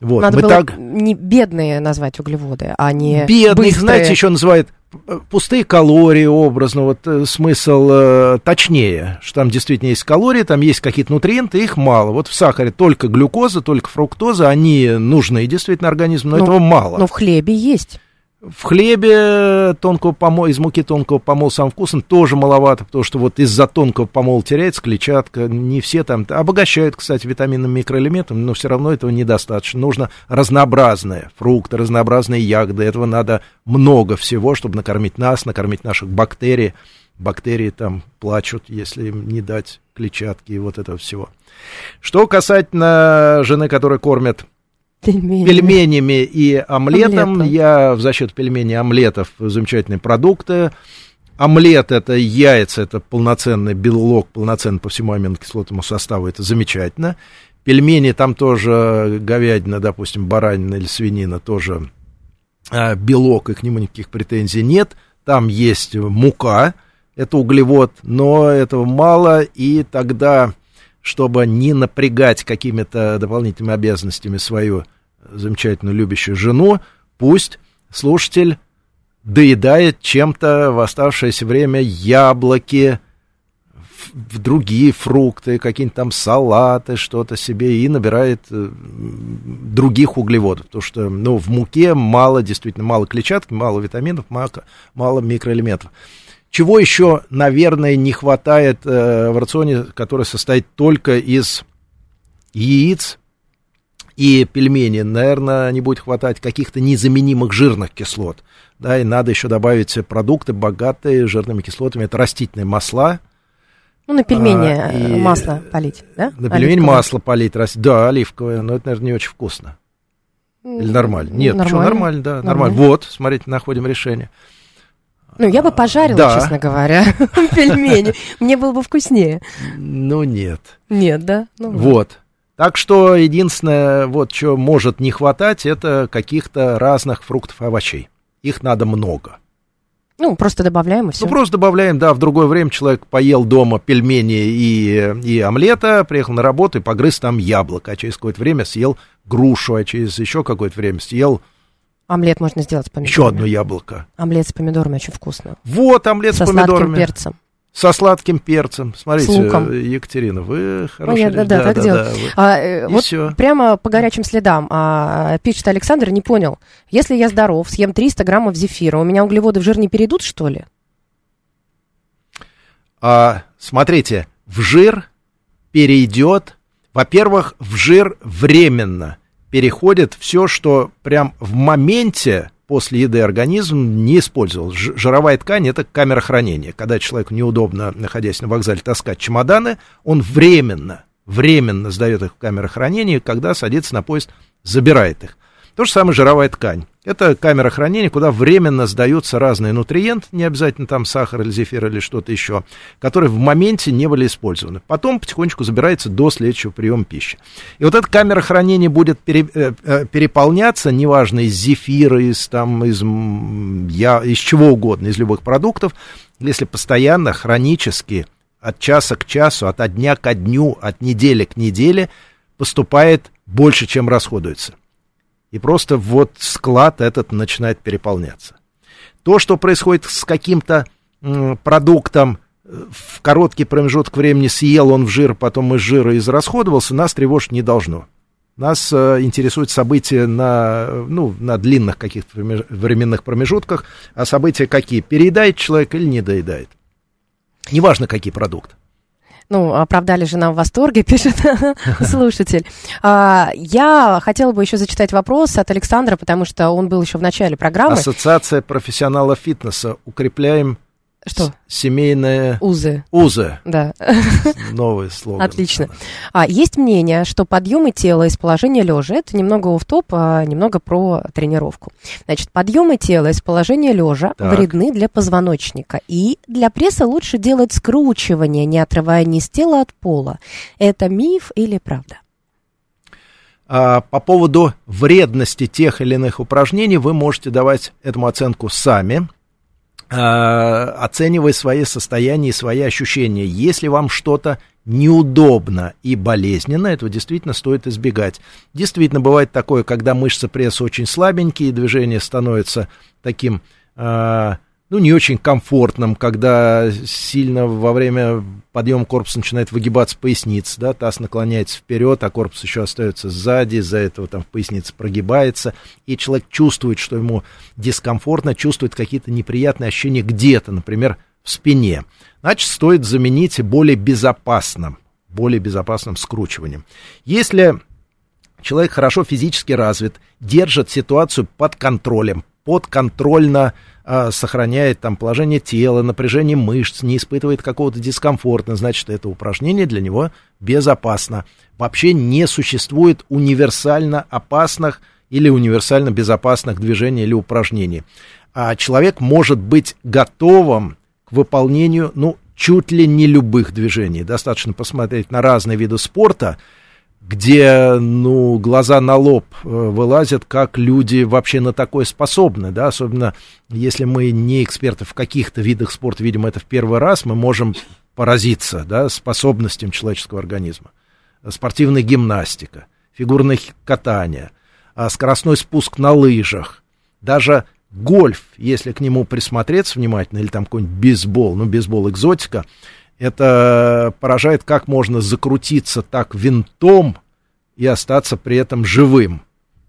[SPEAKER 1] Вот, Надо мы было так... не бедные назвать углеводы, а не
[SPEAKER 2] Бедные,
[SPEAKER 1] быстрые.
[SPEAKER 2] знаете, еще называют э, пустые калории образно, вот э, смысл э, точнее, что там действительно есть калории, там есть какие-то нутриенты, их мало. Вот в сахаре только глюкоза, только фруктоза, они нужны действительно организму, но, но этого мало.
[SPEAKER 1] Но в хлебе есть.
[SPEAKER 2] В хлебе тонкого помола, из муки тонкого помола самым вкусным тоже маловато, потому что вот из-за тонкого помола теряется клетчатка, не все там, обогащают, кстати, витаминами, микроэлементами, но все равно этого недостаточно. Нужно разнообразное, фрукты, разнообразные ягоды, этого надо много всего, чтобы накормить нас, накормить наших бактерий. Бактерии там плачут, если им не дать клетчатки и вот этого всего. Что касательно жены, которая кормит Пельменями. пельменями и омлетом. Омлетом. Я в защиту пельменей омлетов замечательные продукты. Омлет это яйца, это полноценный белок, полноценный по всему аминокислотному составу, это замечательно. Пельмени там тоже говядина, допустим, баранина или свинина, тоже а, белок, и к нему никаких претензий нет. Там есть мука, это углевод, но этого мало, и тогда чтобы не напрягать какими-то дополнительными обязанностями свою замечательную любящую жену, пусть слушатель доедает чем-то в оставшееся время яблоки, в другие фрукты, какие-нибудь там салаты, что-то себе, и набирает э, других углеводов. Потому что ну, в муке мало, действительно, мало клетчатки, мало витаминов, мало, мало микроэлементов. Чего еще, наверное, не хватает э, в рационе, который состоит только из яиц и пельменей? Наверное, не будет хватать каких-то незаменимых жирных кислот. Да, и надо еще добавить продукты, богатые жирными кислотами. Это растительные масла.
[SPEAKER 1] Ну, на пельмени а, э, и... масло полить, да?
[SPEAKER 2] На пельмени оливковое. масло полить. Да, оливковое, но это, наверное, не очень вкусно. Или нормально? Нет, нормально. что, нормально, да, нормально. нормально. Вот, смотрите, находим решение.
[SPEAKER 1] Ну, я бы пожарила, да. честно говоря, пельмени. Мне было бы вкуснее.
[SPEAKER 2] Ну, нет.
[SPEAKER 1] Нет, да?
[SPEAKER 2] Ну, вот. Так что единственное, вот что может не хватать, это каких-то разных фруктов и овощей. Их надо много.
[SPEAKER 1] Ну, просто добавляем и все.
[SPEAKER 2] Ну, просто добавляем, да, в другое время человек поел дома пельмени и, и омлета, приехал на работу и погрыз там яблоко, а через какое-то время съел грушу, а через еще какое-то время съел
[SPEAKER 1] Омлет можно сделать с помидорами.
[SPEAKER 2] Еще одно яблоко.
[SPEAKER 1] Омлет с помидорами очень вкусно.
[SPEAKER 2] Вот омлет
[SPEAKER 1] Со
[SPEAKER 2] с помидорами.
[SPEAKER 1] Со сладким перцем.
[SPEAKER 2] Со сладким перцем. Смотрите, Екатерина, вы хорошая.
[SPEAKER 1] Ну, да, да, так да, делать. Да, вы... а, э, вот все. прямо по горячим следам. А, пишет Александр, не понял. Если я здоров, съем 300 граммов зефира, у меня углеводы в жир не перейдут, что ли?
[SPEAKER 2] А, смотрите, в жир перейдет, во-первых, в жир временно переходит все, что прям в моменте после еды организм не использовал. Жировая ткань – это камера хранения. Когда человеку неудобно, находясь на вокзале, таскать чемоданы, он временно, временно сдает их в камеру хранения, когда садится на поезд, забирает их. То же самое жировая ткань. Это камера хранения, куда временно сдаются разные нутриенты, не обязательно там сахар или зефир или что-то еще, которые в моменте не были использованы. Потом потихонечку забирается до следующего приема пищи. И вот эта камера хранения будет пере, э, э переполняться, неважно, из зефира, из, там, из, я, из чего угодно, из любых продуктов, если постоянно, хронически, от часа к часу, от дня к дню, от недели к неделе поступает больше, чем расходуется и просто вот склад этот начинает переполняться. То, что происходит с каким-то продуктом э, в короткий промежуток времени съел он в жир, потом из жира израсходовался, нас тревожить не должно. Нас э, интересуют события на, ну, на длинных каких-то временных промежутках, а события какие? Переедает человек или не доедает? Неважно, какие продукты.
[SPEAKER 1] Ну, оправдали же нам в восторге, пишет слушатель. А, я хотела бы еще зачитать вопрос от Александра, потому что он был еще в начале программы.
[SPEAKER 2] Ассоциация профессионалов фитнеса. Укрепляем
[SPEAKER 1] что?
[SPEAKER 2] Семейные...
[SPEAKER 1] Узы.
[SPEAKER 2] Узы.
[SPEAKER 1] Да.
[SPEAKER 2] Новый слоган.
[SPEAKER 1] Отлично. А, есть мнение, что подъемы тела из положения лежа, это немного в топ а немного про тренировку. Значит, подъемы тела из положения лежа так. вредны для позвоночника. И для пресса лучше делать скручивание, не отрывая низ тела от пола. Это миф или правда?
[SPEAKER 2] А, по поводу вредности тех или иных упражнений вы можете давать этому оценку сами оценивая свои состояния и свои ощущения. Если вам что-то неудобно и болезненно, этого действительно стоит избегать. Действительно, бывает такое, когда мышцы пресса очень слабенькие, движение становится таким э, ну, не очень комфортным, когда сильно во время подъема корпуса начинает выгибаться поясница, да, таз наклоняется вперед, а корпус еще остается сзади, из-за этого там поясница прогибается, и человек чувствует, что ему дискомфортно, чувствует какие-то неприятные ощущения где-то, например, в спине. Значит, стоит заменить более безопасным, более безопасным скручиванием. Если человек хорошо физически развит, держит ситуацию под контролем, подконтрольно э, сохраняет там положение тела, напряжение мышц, не испытывает какого-то дискомфорта, значит, это упражнение для него безопасно. Вообще не существует универсально опасных или универсально безопасных движений или упражнений. А человек может быть готовым к выполнению, ну, чуть ли не любых движений. Достаточно посмотреть на разные виды спорта, где, ну, глаза на лоб э, вылазят, как люди вообще на такое способны, да, особенно если мы не эксперты в каких-то видах спорта, видим это в первый раз, мы можем поразиться, да, способностям человеческого организма. Спортивная гимнастика, фигурное катание, а, скоростной спуск на лыжах, даже гольф, если к нему присмотреться внимательно, или там какой-нибудь бейсбол, ну, бейсбол экзотика, это поражает, как можно закрутиться так винтом и остаться при этом живым.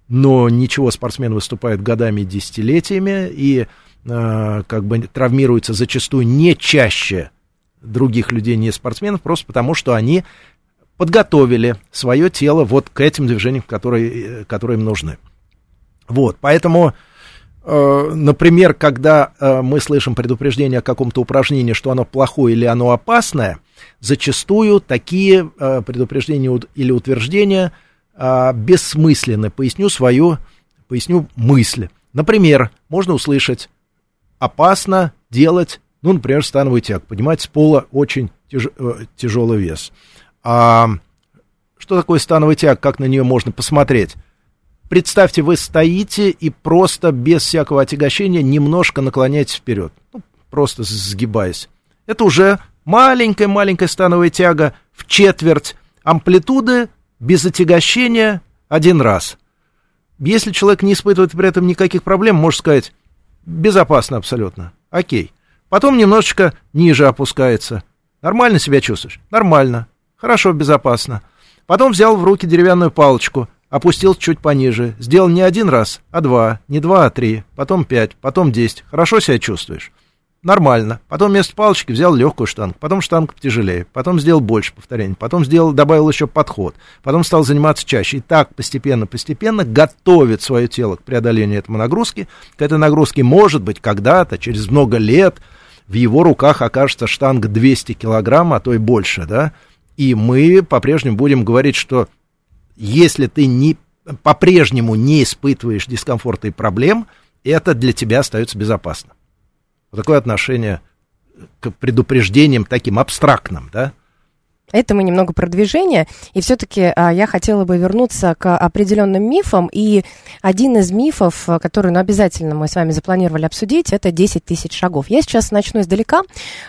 [SPEAKER 2] Но ничего, спортсмен выступает годами и десятилетиями и э, как бы травмируется зачастую не чаще других людей, не спортсменов, просто потому что они подготовили свое тело вот к этим движениям, которые, которые им нужны. Вот, поэтому Э, например, когда э, мы слышим предупреждение о каком-то упражнении, что оно плохое или оно опасное, зачастую такие э, предупреждения или утверждения бессмысленны. Поясню свою, поясню мысль. Например, можно услышать опасно делать, ну, например, становый тяг, поднимать с пола очень тяж, тяжелый вес. А что такое становый тяг, как на нее можно посмотреть? Представьте, вы стоите и просто без всякого отягощения немножко наклоняетесь вперед, ну, просто сгибаясь. Это уже маленькая-маленькая становая тяга в четверть амплитуды без отягощения один раз. Если человек не испытывает при этом никаких проблем, можно сказать, безопасно абсолютно. Окей. Потом немножечко ниже опускается. Нормально себя чувствуешь? Нормально. Хорошо, безопасно. Потом взял в руки деревянную палочку – Опустил чуть пониже. Сделал не один раз, а два. Не два, а три. Потом пять, потом десять. Хорошо себя чувствуешь? Нормально. Потом вместо палочки взял легкую штангу. Потом штангу потяжелее. Потом сделал больше повторений. Потом сделал, добавил еще подход. Потом стал заниматься чаще. И так постепенно-постепенно готовит свое тело к преодолению этой нагрузки. К этой нагрузке может быть когда-то, через много лет, в его руках окажется штанга 200 килограмм, а то и больше, да, и мы по-прежнему будем говорить, что если ты не, по-прежнему не испытываешь дискомфорта и проблем, это для тебя остается безопасно. Вот такое отношение к предупреждениям таким абстрактным, да?
[SPEAKER 1] Это мы немного про движение, и все-таки а, я хотела бы вернуться к определенным мифам, и один из мифов, который ну, обязательно мы с вами запланировали обсудить, это 10 тысяч шагов. Я сейчас начну издалека,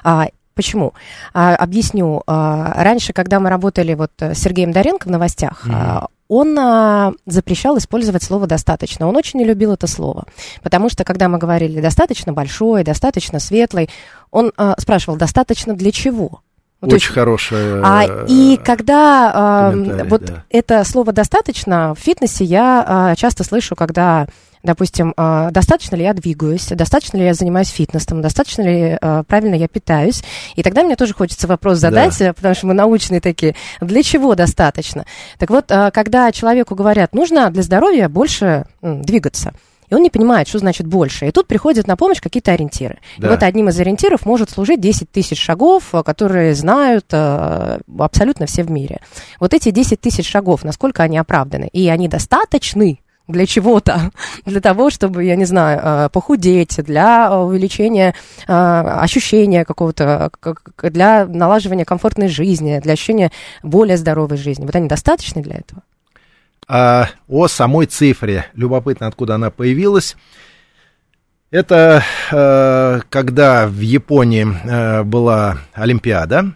[SPEAKER 1] а, Почему? А, объясню. А, раньше, когда мы работали вот с Сергеем Доренко в новостях, mm-hmm. он а, запрещал использовать слово «достаточно». Он очень не любил это слово. Потому что, когда мы говорили «достаточно большой», «достаточно светлый», он а, спрашивал «достаточно для чего?»
[SPEAKER 2] Ну, Очень есть, хорошее.
[SPEAKER 1] А, и когда э, вот да. это слово достаточно в фитнесе я э, часто слышу, когда допустим, а, достаточно ли я двигаюсь, достаточно ли я занимаюсь фитнесом, достаточно ли а, правильно я питаюсь. И тогда мне тоже хочется вопрос задать, да. потому что мы научные такие, для чего достаточно? Так вот, а, когда человеку говорят, нужно для здоровья больше двигаться, и он не понимает, что значит больше. И тут приходят на помощь какие-то ориентиры. Да. И вот одним из ориентиров может служить 10 тысяч шагов, которые знают э, абсолютно все в мире. Вот эти 10 тысяч шагов, насколько они оправданы? И они достаточны для чего-то, для того, чтобы, я не знаю, э, похудеть, для увеличения э, ощущения какого-то, для налаживания комфортной жизни, для ощущения более здоровой жизни. Вот они достаточны для этого?
[SPEAKER 2] А, о самой цифре. Любопытно, откуда она появилась. Это э, когда в Японии э, была Олимпиада,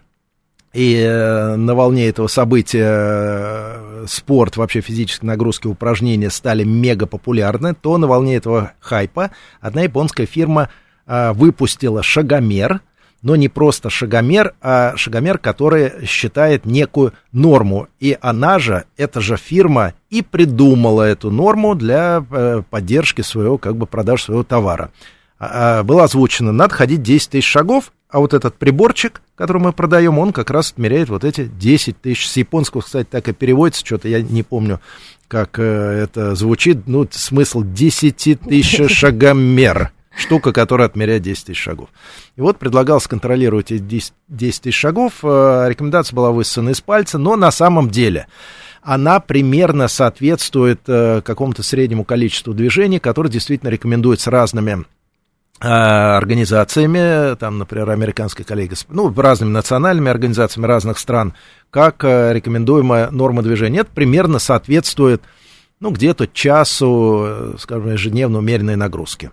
[SPEAKER 2] и э, на волне этого события э, спорт, вообще физические нагрузки, упражнения стали мега популярны, то на волне этого хайпа одна японская фирма а, выпустила шагомер, но не просто шагомер, а шагомер, который считает некую норму. И она же, эта же фирма и придумала эту норму для э, поддержки своего, как бы продаж своего товара. А, а, было озвучено, надо ходить 10 тысяч шагов, а вот этот приборчик, который мы продаем, он как раз отмеряет вот эти 10 тысяч. С японского, кстати, так и переводится, что-то я не помню, как э, это звучит. Ну, смысл 10 тысяч шагомер. Штука, которая отмеряет 10 тысяч шагов. И вот предлагалось контролировать эти 10, 10 тысяч шагов. Э, рекомендация была высосана из пальца, но на самом деле она примерно соответствует э, какому-то среднему количеству движений, которое действительно рекомендуется разными организациями, там, например, американской коллеги, ну, разными национальными организациями разных стран, как э, рекомендуемая норма движения. Это примерно соответствует, ну, где-то часу, э, скажем, ежедневно умеренной нагрузки.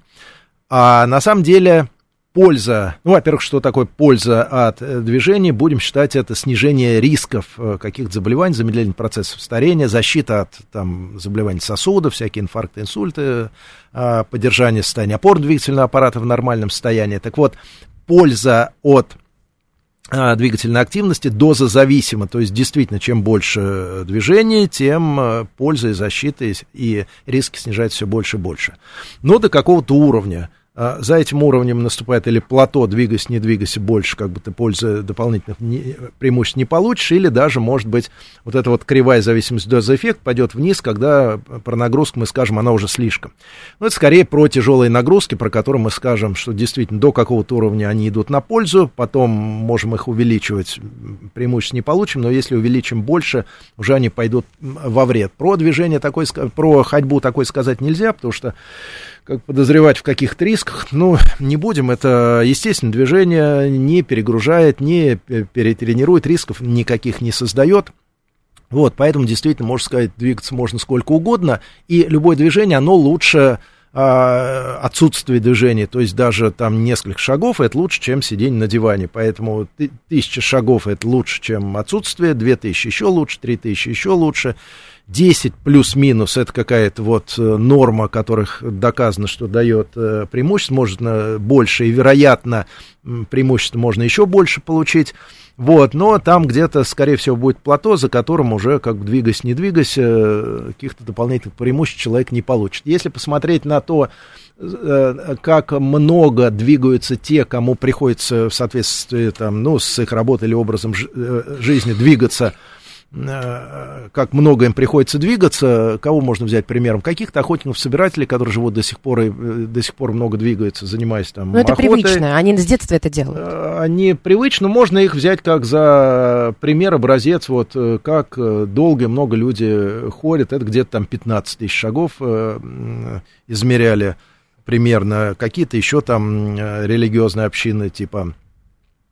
[SPEAKER 2] А на самом деле польза, ну, во-первых, что такое польза от э, движения, будем считать это снижение рисков э, каких-то заболеваний, замедление процессов старения, защита от там, заболеваний сосудов, всякие инфаркты, инсульты, а, поддержание состояния опорно-двигательного аппарата в нормальном состоянии. Так вот, польза от двигательной активности доза зависима, то есть действительно, чем больше движения, тем польза и защита и риски снижаются все больше и больше. Но до какого-то уровня за этим уровнем наступает или плато, двигайся, не двигайся больше, как бы ты пользы дополнительных не, преимуществ не получишь, или даже, может быть, вот эта вот кривая зависимость доза-эффект пойдет вниз, когда про нагрузку мы скажем, она уже слишком. Но это скорее про тяжелые нагрузки, про которые мы скажем, что действительно до какого-то уровня они идут на пользу, потом можем их увеличивать, преимуществ не получим, но если увеличим больше, уже они пойдут во вред. Про движение такой, про ходьбу такой сказать нельзя, потому что как подозревать в каких-то рисках. Ну, не будем, это естественно движение не перегружает, не перетренирует, рисков никаких не создает. Вот, поэтому действительно, можно сказать, двигаться можно сколько угодно, и любое движение, оно лучше отсутствие движения, то есть даже там несколько шагов, это лучше, чем сидение на диване. Поэтому тысяча шагов это лучше, чем отсутствие, две тысячи еще лучше, три тысячи еще лучше. 10 плюс-минус это какая-то вот э, норма, которых доказано, что дает э, преимущество, можно больше, и, вероятно, преимущество можно еще больше получить. Вот, но там где-то, скорее всего, будет плато, за которым уже, как бы двигаясь, не двигаясь, э, каких-то дополнительных преимуществ человек не получит. Если посмотреть на то, как много двигаются те, кому приходится в соответствии там, ну, с их работой или образом жизни двигаться Э, как много им приходится двигаться, кого можно взять примером? Каких-то охотников-собирателей, которые живут до сих пор и э, до сих пор много двигаются, занимаясь там
[SPEAKER 1] Но это охотой. привычно, они с детства это делают.
[SPEAKER 2] Э, они привычно, можно их взять как за пример, образец, вот как долго и много люди ходят, это где-то там 15 тысяч шагов измеряли примерно, какие-то еще там религиозные общины, типа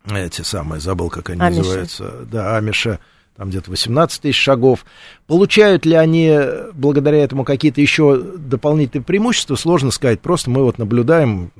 [SPEAKER 2] эти самые, забыл, как они Амиши. называются, да, Амиша, там где-то 18 тысяч шагов. Получают ли они благодаря этому какие-то еще дополнительные преимущества, сложно сказать. Просто мы вот наблюдаем,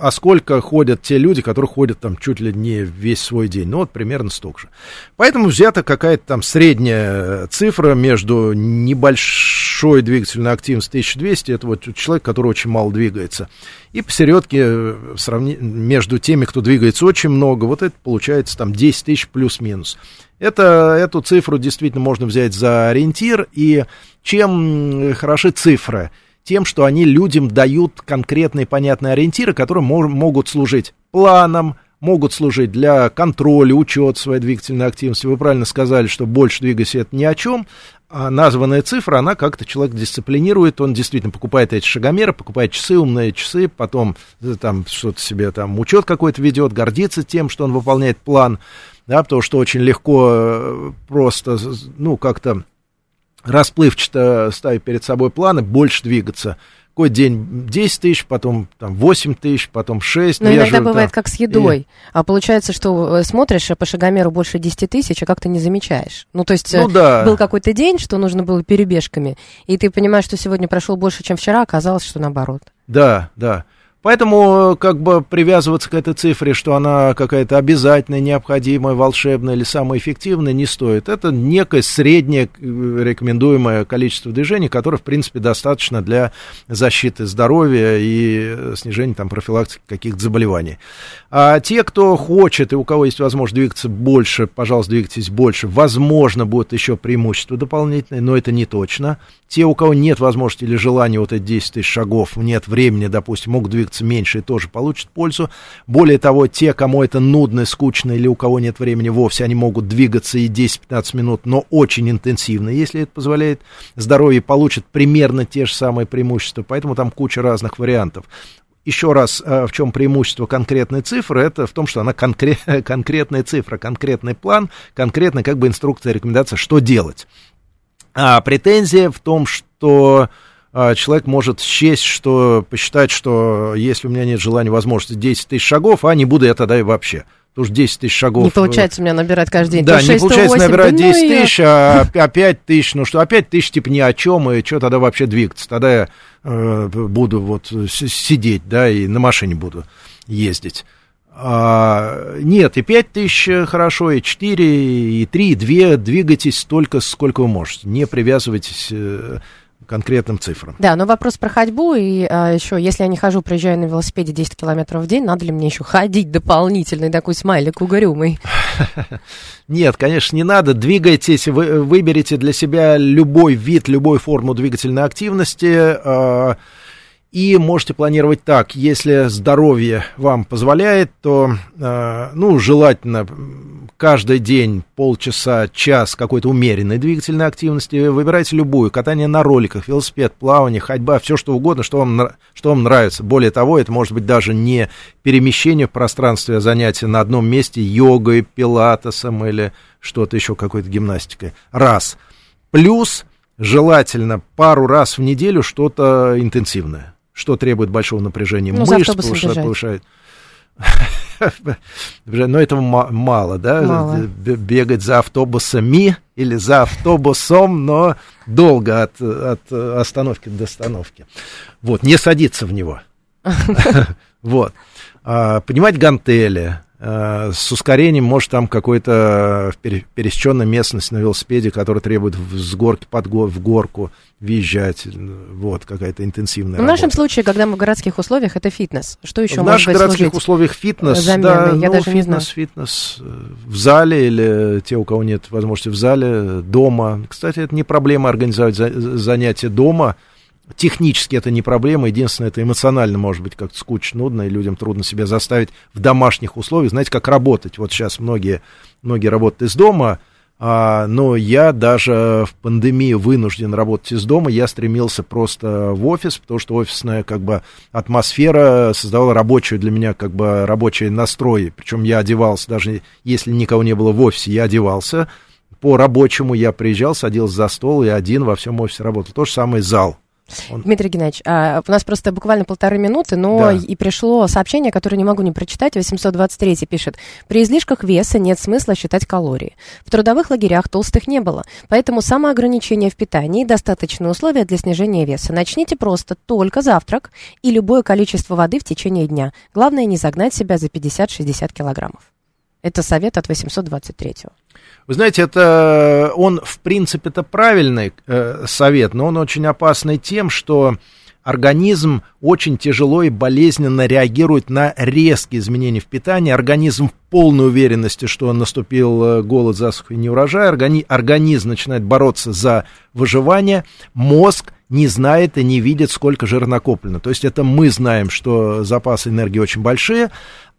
[SPEAKER 2] а сколько ходят те люди, которые ходят там чуть ли не весь свой день. Ну вот примерно столько же. Поэтому взята какая-то там средняя цифра между небольшой двигательной активностью 1200, это вот человек, который очень мало двигается, и посередке э, сравни... между теми, кто двигается очень много, вот это получается там 10 тысяч плюс-минус. Это, эту цифру действительно можно взять за ориентир. И чем хороши цифры? Тем, что они людям дают конкретные понятные ориентиры, которые мож, могут служить планом, могут служить для контроля, учета своей двигательной активности. Вы правильно сказали, что больше двигайся это ни о чем, а названная цифра, она как-то человек дисциплинирует, он действительно покупает эти шагомеры, покупает часы, умные часы, потом э, там что-то себе там учет какой-то ведет, гордится тем, что он выполняет план да, потому что очень легко э, просто, ну, как-то расплывчато ставить перед собой планы, больше двигаться. Какой день 10 тысяч, потом там 8 тысяч, потом 6.
[SPEAKER 1] Но ну, иногда же, бывает там, как с едой. И... А получается, что э, смотришь по шагомеру больше 10 тысяч, а как то не замечаешь. Ну, то есть ну, э, да. был какой-то день, что нужно было перебежками, и ты понимаешь, что сегодня прошел больше, чем вчера, а оказалось, что наоборот.
[SPEAKER 2] Да, да. Поэтому как бы привязываться к этой цифре, что она какая-то обязательная, необходимая, волшебная или самая эффективная, не стоит. Это некое среднее э, рекомендуемое количество движений, которое, в принципе, достаточно для защиты здоровья и снижения там, профилактики каких-то заболеваний. А те, кто хочет и у кого есть возможность двигаться больше, пожалуйста, двигайтесь больше. Возможно, будет еще преимущество дополнительное, но это не точно. Те, у кого нет возможности или желания вот эти 10 тысяч шагов, нет времени, допустим, могут двигаться меньше и тоже получат пользу. Более того, те, кому это нудно, скучно или у кого нет времени вовсе, они могут двигаться и 10-15 минут, но очень интенсивно, если это позволяет здоровье, получат примерно те же самые преимущества. Поэтому там куча разных вариантов еще раз, э, в чем преимущество конкретной цифры, это в том, что она конкрет, конкретная цифра, конкретный план, конкретная как бы инструкция, рекомендация, что делать. А претензия в том, что человек может счесть, что посчитать, что если у меня нет желания, возможности 10 тысяч шагов, а не буду я тогда и вообще. Потому что 10 тысяч шагов...
[SPEAKER 1] Не получается у меня набирать каждый день.
[SPEAKER 2] Да, 6, не получается 108, набирать 10 да, ну тысяч, а, а 5 тысяч, ну что, а 5 тысяч типа ни о чем, и что тогда вообще двигаться? Тогда я э, буду вот сидеть, да, и на машине буду ездить. А, нет, и 5 тысяч хорошо, и 4, и 3, и 2, двигайтесь столько, сколько вы можете. Не привязывайтесь э, конкретным цифрам.
[SPEAKER 1] Да, но вопрос про ходьбу, и а, еще, если я не хожу, проезжаю на велосипеде 10 километров в день, надо ли мне еще ходить дополнительный такой смайлик угорюмый?
[SPEAKER 2] Нет, конечно, не надо. Двигайтесь, вы, выберите для себя любой вид, любую форму двигательной активности. Э, и можете планировать так, если здоровье вам позволяет, то, э, ну, желательно каждый день полчаса, час какой-то умеренной двигательной активности. Выбирайте любую. Катание на роликах, велосипед, плавание, ходьба, все что угодно, что вам, что вам нравится. Более того, это может быть даже не перемещение в пространстве, а занятие на одном месте йогой, пилатесом или что-то еще, какой-то гимнастикой. Раз. Плюс желательно пару раз в неделю что-то интенсивное что требует большого напряжения ну, мышц, повышает, повышает. Но этого мало, да? Мало. Бегать за автобусами или за автобусом, но долго от, от остановки до остановки. Вот, не садиться в него. Вот. А, понимать гантели, с ускорением, может, там какой-то пересеченная местность на велосипеде, которая требует с горки под гор, в горку въезжать, вот, какая-то интенсивная В
[SPEAKER 1] работа. нашем случае, когда мы в городских условиях, это фитнес. Что еще
[SPEAKER 2] В наших городских условиях фитнес, заменой? да, Я ну, даже фитнес, не знаю. фитнес э, в зале или те, у кого нет возможности в зале, дома. Кстати, это не проблема организовать занятия дома, Технически это не проблема, единственное, это эмоционально может быть как-то скучно, нудно, и людям трудно себя заставить в домашних условиях, знаете, как работать. Вот сейчас многие, многие работают из дома, а, но я даже в пандемию вынужден работать из дома, я стремился просто в офис, потому что офисная как бы атмосфера создавала рабочую для меня как бы рабочий настрой, причем я одевался, даже если никого не было в офисе, я одевался, по рабочему я приезжал, садился за стол и один во всем офисе работал. То же самое зал.
[SPEAKER 1] Он... Дмитрий Геннадьевич, а, у нас просто буквально полторы минуты, но да. и пришло сообщение, которое не могу не прочитать. 823 пишет. При излишках веса нет смысла считать калории. В трудовых лагерях толстых не было, поэтому самоограничение в питании – достаточные условия для снижения веса. Начните просто только завтрак и любое количество воды в течение дня. Главное не загнать себя за 50-60 килограммов. Это совет от 823 -го.
[SPEAKER 2] Вы знаете, это он, в принципе, это правильный э, совет, но он очень опасный тем, что организм очень тяжело и болезненно реагирует на резкие изменения в питании. Организм в полной уверенности, что наступил э, голод, засуха и неурожай. Органи- организм начинает бороться за выживание. Мозг не знает и не видит, сколько жира накоплено. То есть это мы знаем, что запасы энергии очень большие,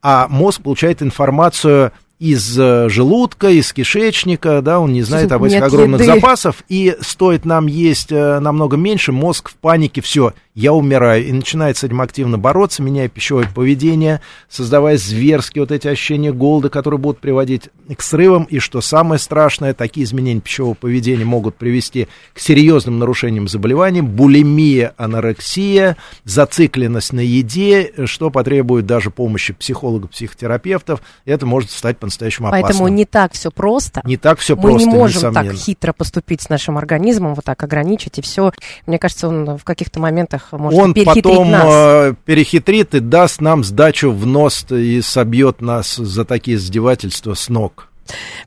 [SPEAKER 2] а мозг получает информацию из э, желудка, из кишечника, да, он не знает об этих Нет огромных еды. запасов, и стоит нам есть э, намного меньше, мозг в панике, все, я умираю, и начинает с этим активно бороться, меняя пищевое поведение, создавая зверские вот эти ощущения голода, которые будут приводить к срывам, и что самое страшное, такие изменения пищевого поведения могут привести к серьезным нарушениям заболеваний, булимия, анорексия, зацикленность на еде, что потребует даже помощи психологов, психотерапевтов, это может стать по-настоящему опасным.
[SPEAKER 1] Поэтому не так все просто.
[SPEAKER 2] Не так все
[SPEAKER 1] Мы
[SPEAKER 2] просто,
[SPEAKER 1] не можем несомненно. так хитро поступить с нашим организмом, вот так ограничить, и все. Мне кажется, он в каких-то моментах может
[SPEAKER 2] Он потом
[SPEAKER 1] нас.
[SPEAKER 2] э, перехитрит и даст нам сдачу в нос и собьет нас за такие издевательства с ног.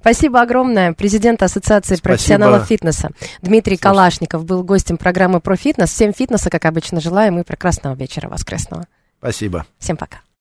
[SPEAKER 1] Спасибо огромное. Президент Ассоциации
[SPEAKER 2] Спасибо.
[SPEAKER 1] профессионалов фитнеса Дмитрий Калашников был гостем программы про фитнес. Всем фитнеса, как обычно, желаем и прекрасного вечера воскресного.
[SPEAKER 2] Спасибо.
[SPEAKER 1] Всем пока.